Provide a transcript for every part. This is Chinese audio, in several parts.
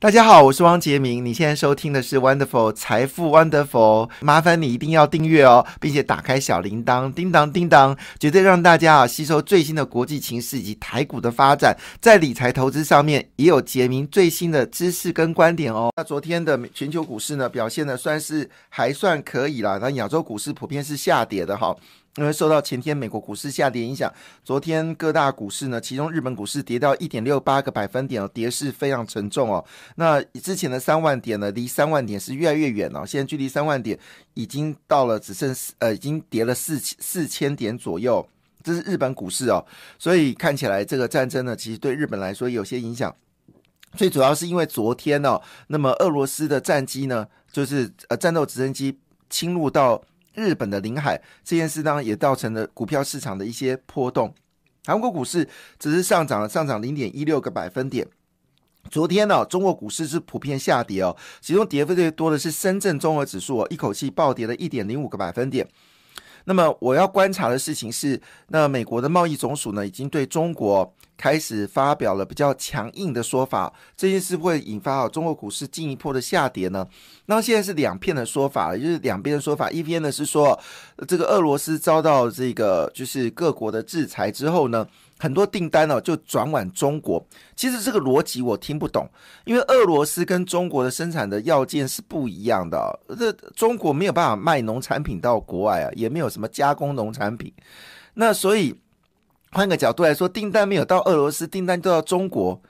大家好，我是汪杰明。你现在收听的是 Wonderful 财富 Wonderful，麻烦你一定要订阅哦，并且打开小铃铛，叮当叮当，绝对让大家啊吸收最新的国际情势以及台股的发展，在理财投资上面也有杰明最新的知识跟观点哦。那昨天的全球股市呢，表现的算是还算可以啦，那亚洲股市普遍是下跌的哈。因为受到前天美国股市下跌影响，昨天各大股市呢，其中日本股市跌到一点六八个百分点哦，跌势非常沉重哦。那之前的三万点呢，离三万点是越来越远了，现在距离三万点已经到了只剩呃，已经跌了四四千点左右，这是日本股市哦。所以看起来这个战争呢，其实对日本来说有些影响。最主要是因为昨天哦，那么俄罗斯的战机呢，就是呃战斗直升机侵入到。日本的领海这件事当然也造成了股票市场的一些波动。韩国股市只是上涨了，上涨零点一六个百分点。昨天呢，中国股市是普遍下跌哦，其中跌幅最多的是深圳综合指数哦，一口气暴跌了一点零五个百分点。那么我要观察的事情是，那美国的贸易总署呢，已经对中国开始发表了比较强硬的说法，这件事会引发啊中国股市进一步的下跌呢？那现在是两片的说法，就是两边的说法，一边呢是说这个俄罗斯遭到这个就是各国的制裁之后呢。很多订单呢就转往中国，其实这个逻辑我听不懂，因为俄罗斯跟中国的生产的要件是不一样的，这中国没有办法卖农产品到国外啊，也没有什么加工农产品，那所以换个角度来说，订单没有到俄罗斯，订单都到中国，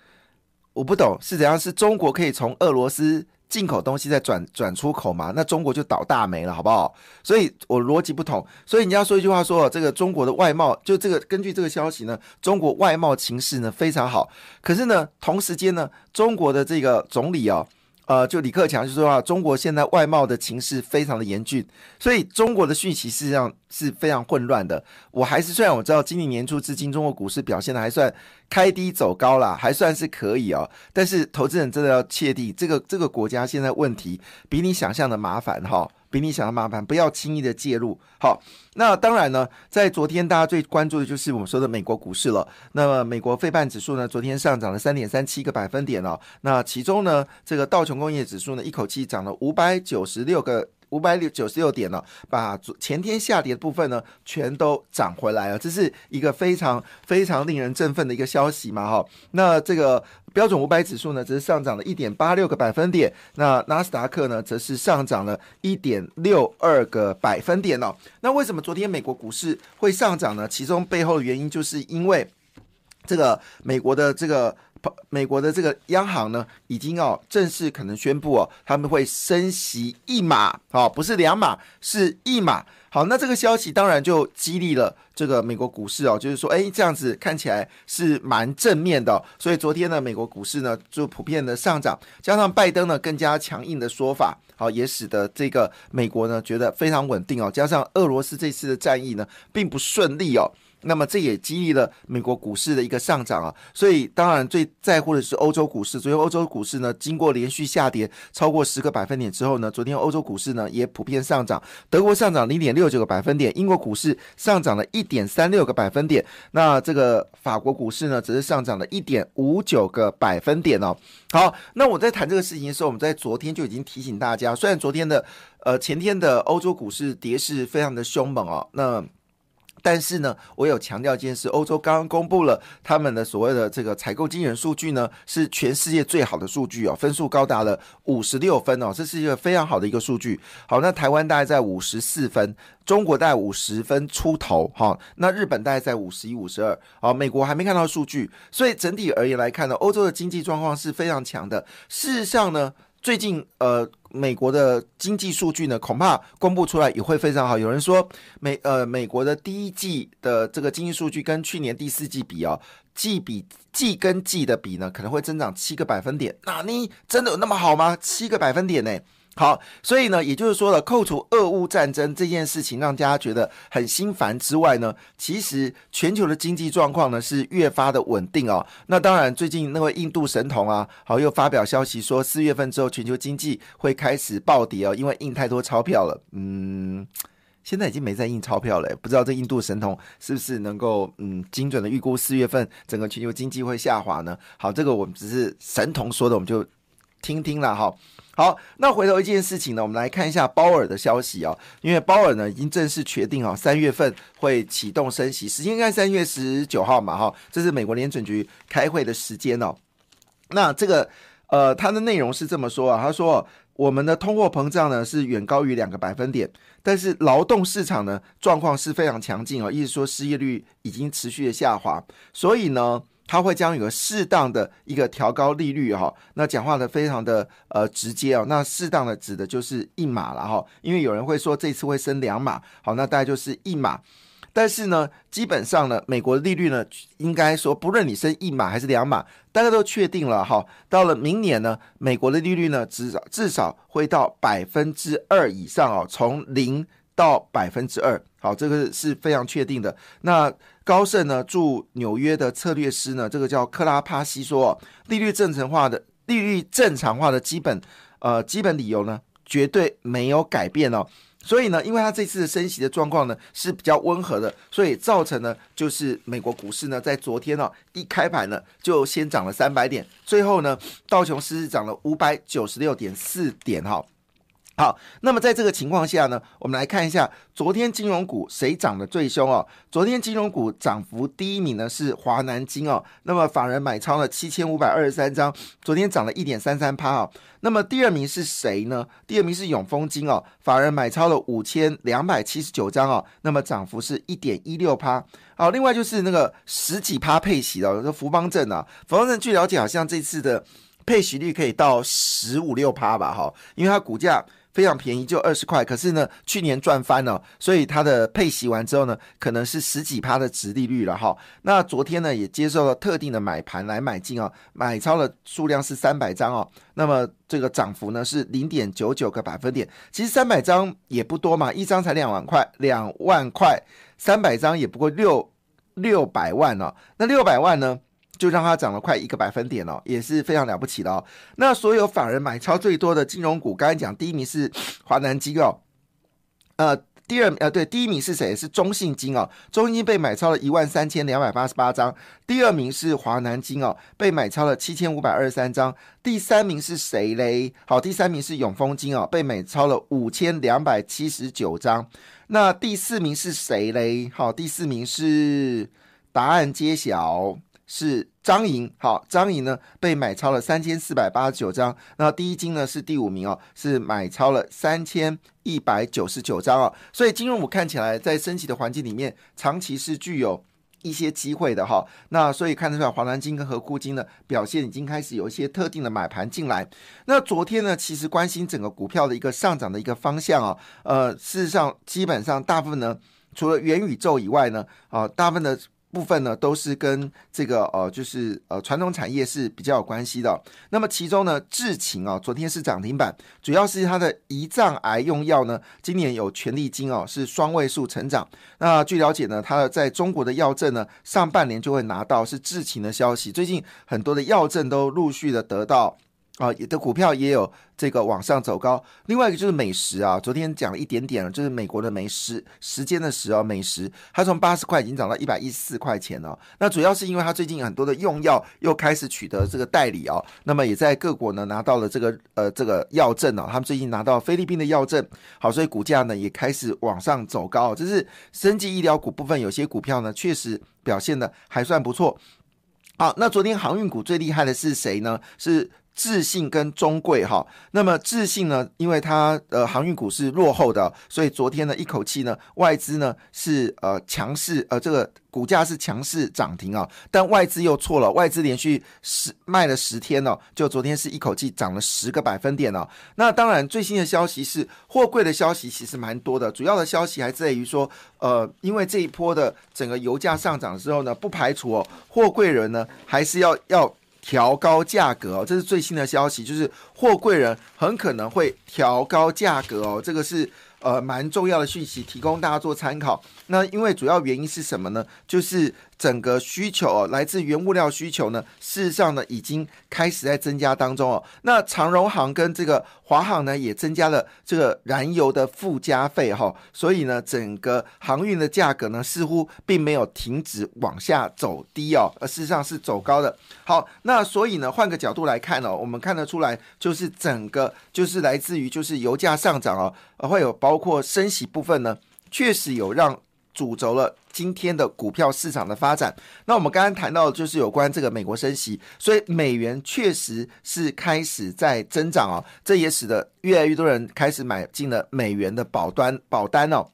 我不懂是怎样，是中国可以从俄罗斯。进口东西再转转出口嘛，那中国就倒大霉了，好不好？所以我逻辑不同，所以你要说一句话，说这个中国的外贸，就这个根据这个消息呢，中国外贸情势呢非常好，可是呢，同时间呢，中国的这个总理啊。呃，就李克强就说啊，中国现在外贸的情势非常的严峻，所以中国的讯息事实上是非常混乱的。我还是虽然我知道今年年初至今中国股市表现的还算开低走高啦，还算是可以哦。但是投资人真的要切记，这个这个国家现在问题比你想象的麻烦哈。比你想的麻烦，不要轻易的介入。好，那当然呢，在昨天大家最关注的就是我们说的美国股市了。那么美国费半指数呢，昨天上涨了三点三七个百分点哦。那其中呢，这个道琼工业指数呢，一口气涨了五百九十六个。五百六九十六点呢，把前天下跌的部分呢，全都涨回来了，这是一个非常非常令人振奋的一个消息嘛，哈。那这个标准五百指数呢，则是上涨了一点八六个百分点，那纳斯达克呢，则是上涨了一点六二个百分点哦。那为什么昨天美国股市会上涨呢？其中背后的原因就是因为这个美国的这个。美国的这个央行呢，已经哦正式可能宣布哦，他们会升息一码，哦，不是两码，是一码。好，那这个消息当然就激励了这个美国股市哦，就是说，哎，这样子看起来是蛮正面的。所以昨天呢，美国股市呢就普遍的上涨，加上拜登呢更加强硬的说法，好，也使得这个美国呢觉得非常稳定哦。加上俄罗斯这次的战役呢并不顺利哦。那么这也激励了美国股市的一个上涨啊，所以当然最在乎的是欧洲股市。昨天欧洲股市呢，经过连续下跌超过十个百分点之后呢，昨天欧洲股市呢也普遍上涨。德国上涨零点六九个百分点，英国股市上涨了一点三六个百分点。那这个法国股市呢，只是上涨了一点五九个百分点哦。好，那我在谈这个事情的时候，我们在昨天就已经提醒大家，虽然昨天的呃前天的欧洲股市跌势非常的凶猛哦，那。但是呢，我有强调一件事：欧洲刚刚公布了他们的所谓的这个采购经人数据呢，是全世界最好的数据哦，分数高达了五十六分哦，这是一个非常好的一个数据。好，那台湾大概在五十四分，中国大概五十分出头哈，那日本大概在五十一、五十二，好，美国还没看到数据，所以整体而言来看呢，欧洲的经济状况是非常强的。事实上呢。最近，呃，美国的经济数据呢，恐怕公布出来也会非常好。有人说，美呃，美国的第一季的这个经济数据跟去年第四季比哦，季比季跟季的比呢，可能会增长七个百分点。那你真的有那么好吗？七个百分点呢？好，所以呢，也就是说了，扣除俄乌战争这件事情让大家觉得很心烦之外呢，其实全球的经济状况呢是越发的稳定哦。那当然，最近那位印度神童啊，好又发表消息说，四月份之后全球经济会开始暴跌哦，因为印太多钞票了。嗯，现在已经没在印钞票了，不知道这印度神童是不是能够嗯精准的预估四月份整个全球经济会下滑呢？好，这个我们只是神童说的，我们就。听听了哈。好，那回头一件事情呢，我们来看一下鲍尔的消息哦，因为鲍尔呢已经正式确定哦，三月份会启动升息，时间应该三月十九号嘛哈，这是美国联准局开会的时间哦。那这个呃，它的内容是这么说啊，他说我们的通货膨胀呢是远高于两个百分点，但是劳动市场呢状况是非常强劲哦，意思说失业率已经持续的下滑，所以呢。它会将有个适当的一个调高利率哈，那讲话的非常的呃直接哦，那适当的指的就是一码了哈，因为有人会说这次会升两码，好，那大概就是一码，但是呢，基本上呢，美国的利率呢，应该说不论你升一码还是两码，大家都确定了哈，到了明年呢，美国的利率呢，至少至少会到百分之二以上哦，从零到百分之二，好，这个是非常确定的，那。高盛呢驻纽约的策略师呢，这个叫克拉帕西说，利率正常化的利率正常化的基本呃基本理由呢，绝对没有改变哦。所以呢，因为它这次的升息的状况呢是比较温和的，所以造成呢就是美国股市呢在昨天哦一开盘呢就先涨了三百点，最后呢道琼斯涨了五百九十六点四点哈。好，那么在这个情况下呢，我们来看一下昨天金融股谁涨得最凶哦？昨天金融股涨幅第一名呢是华南金哦，那么法人买超了七千五百二十三张，昨天涨了一点三三趴哦。那么第二名是谁呢？第二名是永丰金哦，法人买超了五千两百七十九张哦，那么涨幅是一点一六趴。好，另外就是那个十几趴配息的，这福邦证啊，福邦证据了解好像这次的配息率可以到十五六趴吧？哈，因为它股价。非常便宜，就二十块。可是呢，去年赚翻了，所以它的配息完之后呢，可能是十几趴的值利率了哈。那昨天呢，也接受了特定的买盘来买进哦，买超的数量是三百张哦。那么这个涨幅呢是零点九九个百分点。其实三百张也不多嘛，一张才两万块，两万块，三百张也不过六六百万哦。那六百万呢？就让它涨了快一个百分点哦，也是非常了不起的哦。那所有法人买超最多的金融股，刚才讲第一名是华南金哦，呃，第二呃对，第一名是谁？是中信金哦，中信金被买超了一万三千两百八十八张。第二名是华南金哦，被买超了七千五百二十三张。第三名是谁嘞？好，第三名是永丰金哦，被买超了五千两百七十九张。那第四名是谁嘞？好，第四名是答案揭晓。是张莹，好，张莹呢被买超了三千四百八十九张，那第一金呢是第五名哦，是买超了三千一百九十九张哦，所以金融股看起来在升级的环境里面，长期是具有一些机会的哈。那所以看得出来，华南金跟和库金呢表现已经开始有一些特定的买盘进来。那昨天呢，其实关心整个股票的一个上涨的一个方向啊，呃，事实上基本上大部分呢，除了元宇宙以外呢，啊，大部分的。部分呢都是跟这个呃，就是呃传统产业是比较有关系的。那么其中呢，智勤啊，昨天是涨停板，主要是它的胰脏癌用药呢，今年有权利金哦，是双位数成长。那据了解呢，它的在中国的药证呢，上半年就会拿到是智勤的消息。最近很多的药证都陆续的得到。啊，的股票也有这个往上走高。另外一个就是美食啊，昨天讲了一点点了，就是美国的美食时间的时哦，美食它从八十块已经涨到一百一十四块钱了。那主要是因为它最近很多的用药又开始取得这个代理哦，那么也在各国呢拿到了这个呃这个药证哦，他们最近拿到菲律宾的药证，好，所以股价呢也开始往上走高。这是生技医疗股部分，有些股票呢确实表现的还算不错。好，那昨天航运股最厉害的是谁呢？是。智信跟中贵哈，那么智信呢，因为它呃航运股是落后的，所以昨天呢一口气呢外资呢是呃强势呃这个股价是强势涨停啊，但外资又错了，外资连续十卖了十天哦，就昨天是一口气涨了十个百分点哦。那当然最新的消息是货柜的消息其实蛮多的，主要的消息还在于说呃因为这一波的整个油价上涨之后呢，不排除哦货柜人呢还是要要。调高价格哦，这是最新的消息，就是货柜人很可能会调高价格哦。这个是呃蛮重要的讯息，提供大家做参考。那因为主要原因是什么呢？就是整个需求哦，来自原物料需求呢，事实上呢已经开始在增加当中哦。那长荣航跟这个华航呢也增加了这个燃油的附加费哈，所以呢整个航运的价格呢似乎并没有停止往下走低哦，而事实上是走高的。好，那所以呢换个角度来看呢，我们看得出来就是整个就是来自于就是油价上涨哦，会有包括升息部分呢，确实有让。主轴了今天的股票市场的发展。那我们刚刚谈到的就是有关这个美国升息，所以美元确实是开始在增长哦，这也使得越来越多人开始买进了美元的保单保单哦。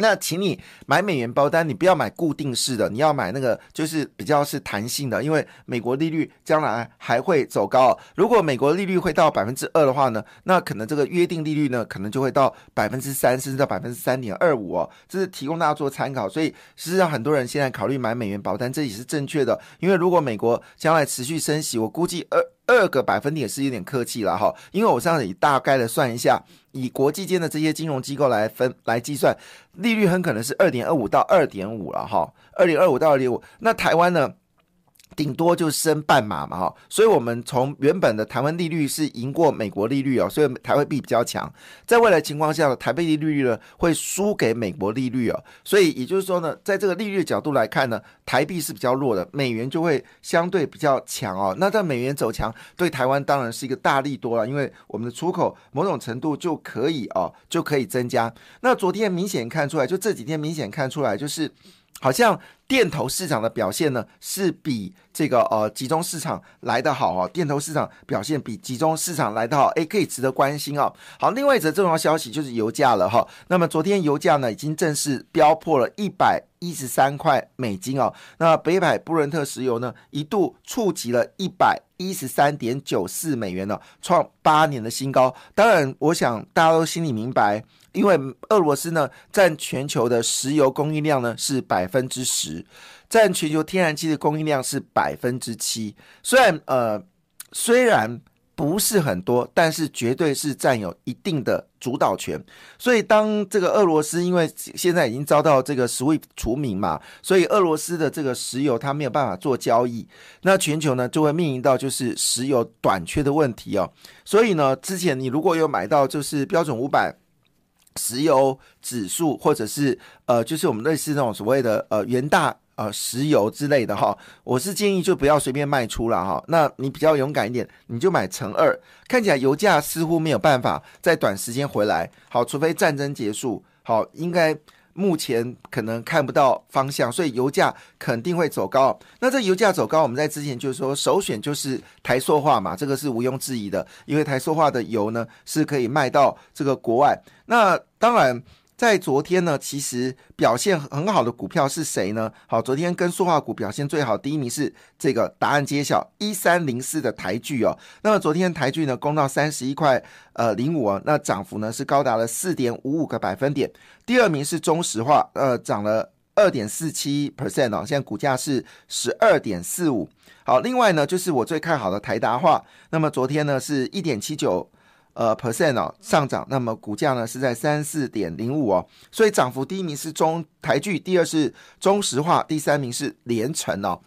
那请你买美元包单，你不要买固定式的，你要买那个就是比较是弹性的，因为美国利率将来还会走高。如果美国利率会到百分之二的话呢，那可能这个约定利率呢，可能就会到百分之三，甚至到百分之三点二五哦。这是提供大家做参考。所以事实上，很多人现在考虑买美元保单，这也是正确的。因为如果美国将来持续升息，我估计二。二个百分点是有点客气了哈，因为我这样子大概的算一下，以国际间的这些金融机构来分来计算，利率很可能是二点二五到二点五了哈，二点二五到二点五，那台湾呢？顶多就升半码嘛哈，所以我们从原本的台湾利率是赢过美国利率哦，所以台湾币比较强。在未来情况下，台币利率呢会输给美国利率哦，所以也就是说呢，在这个利率角度来看呢，台币是比较弱的，美元就会相对比较强哦。那在美元走强，对台湾当然是一个大利多了，因为我们的出口某种程度就可以哦，就可以增加。那昨天明显看出来，就这几天明显看出来，就是好像。电投市场的表现呢，是比这个呃集中市场来得好哦。电投市场表现比集中市场来得好，诶，可以值得关心哦。好，另外一则重要消息就是油价了哈。那么昨天油价呢，已经正式飙破了一百一十三块美金哦。那北海布伦特石油呢，一度触及了一百一十三点九四美元呢，创八年的新高。当然，我想大家都心里明白，因为俄罗斯呢占全球的石油供应量呢是百分之十。占全球天然气的供应量是百分之七，虽然呃虽然不是很多，但是绝对是占有一定的主导权。所以当这个俄罗斯因为现在已经遭到这个 SWIFT 除名嘛，所以俄罗斯的这个石油它没有办法做交易，那全球呢就会面临到就是石油短缺的问题哦。所以呢，之前你如果有买到就是标准五百。石油指数，或者是呃，就是我们类似那种所谓的呃元大呃石油之类的哈，我是建议就不要随便卖出了哈。那你比较勇敢一点，你就买乘二。看起来油价似乎没有办法在短时间回来，好，除非战争结束，好，应该。目前可能看不到方向，所以油价肯定会走高。那这油价走高，我们在之前就是说首选就是台塑化嘛，这个是毋庸置疑的，因为台塑化的油呢是可以卖到这个国外。那当然。在昨天呢，其实表现很好的股票是谁呢？好，昨天跟塑化股表现最好，第一名是这个答案揭晓，一三零四的台剧哦。那么昨天台剧呢攻到三十一块呃零五啊，那涨幅呢是高达了四点五五个百分点。第二名是中石化，呃，涨了二点四七 percent 哦，现在股价是十二点四五。好，另外呢就是我最看好的台达化，那么昨天呢是一点七九。呃，percent 哦上涨，那么股价呢是在三四点零五哦，所以涨幅第一名是中台剧，第二是中石化，第三名是联城哦。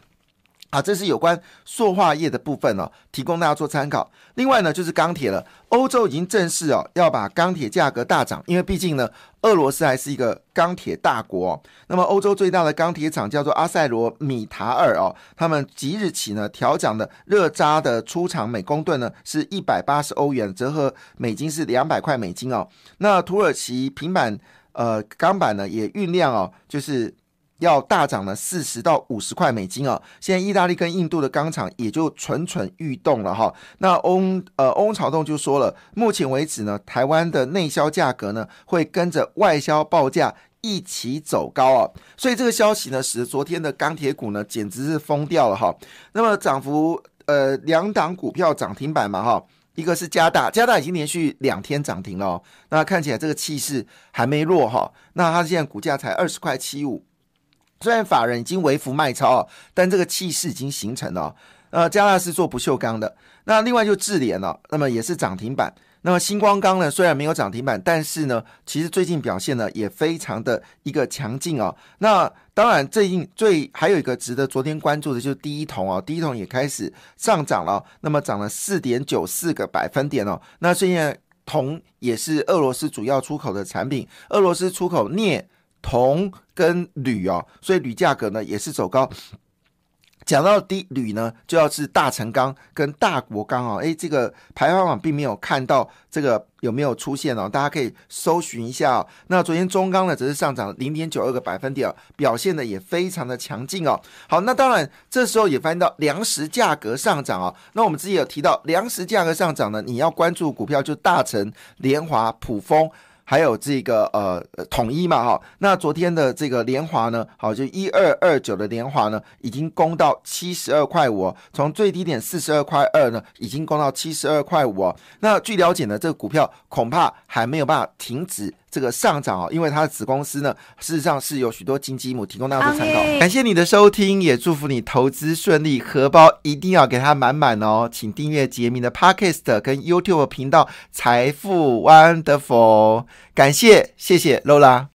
啊，这是有关塑化业的部分哦，提供大家做参考。另外呢，就是钢铁了。欧洲已经正式哦要把钢铁价格大涨，因为毕竟呢，俄罗斯还是一个钢铁大国。那么，欧洲最大的钢铁厂叫做阿塞罗米塔尔哦，他们即日起呢调涨的热轧的出厂每公吨呢是一百八十欧元，折合美金是两百块美金哦。那土耳其平板呃钢板呢也酝酿哦，就是。要大涨了四十到五十块美金哦。现在意大利跟印度的钢厂也就蠢蠢欲动了哈。那翁呃翁朝栋就说了，目前为止呢，台湾的内销价格呢会跟着外销报价一起走高啊。所以这个消息呢，使昨天的钢铁股呢简直是疯掉了哈。那么涨幅呃两档股票涨停板嘛哈，一个是加大，加大已经连续两天涨停了，哦那看起来这个气势还没弱哈。那它现在股价才二十块七五。虽然法人已经微幅卖超，但这个气势已经形成了。呃，加纳是做不锈钢的，那另外就智联了，那么也是涨停板。那么星光钢呢，虽然没有涨停板，但是呢，其实最近表现呢也非常的一个强劲哦。那当然，最近最还有一个值得昨天关注的就是第一铜哦，第一铜也开始上涨了，那么涨了四点九四个百分点哦。那现在铜也是俄罗斯主要出口的产品，俄罗斯出口镍、铜跟铝哦，所以铝价格呢也是走高。讲到低铝呢，就要是大成钢跟大国钢哦。诶，这个排行榜并没有看到这个有没有出现哦，大家可以搜寻一下哦。那昨天中钢呢，只是上涨零点九二个百分点，表现的也非常的强劲哦。好，那当然这时候也翻到粮食价格上涨哦。那我们之前有提到粮食价格上涨呢，你要关注股票就大成、联华、普丰。还有这个呃统一嘛哈，那昨天的这个联华呢，好就一二二九的联华呢，已经攻到七十二块五，从最低点四十二块二呢，已经攻到七十二块五。那据了解呢，这个股票恐怕还没有办法停止。这个上涨哦，因为它的子公司呢，事实上是有许多金鸡母提供大家做参考。感谢你的收听，也祝福你投资顺利，荷包一定要给它满满哦。请订阅杰明的 Podcast 跟 YouTube 频道财富 Wonderful。感谢，谢谢 Lola。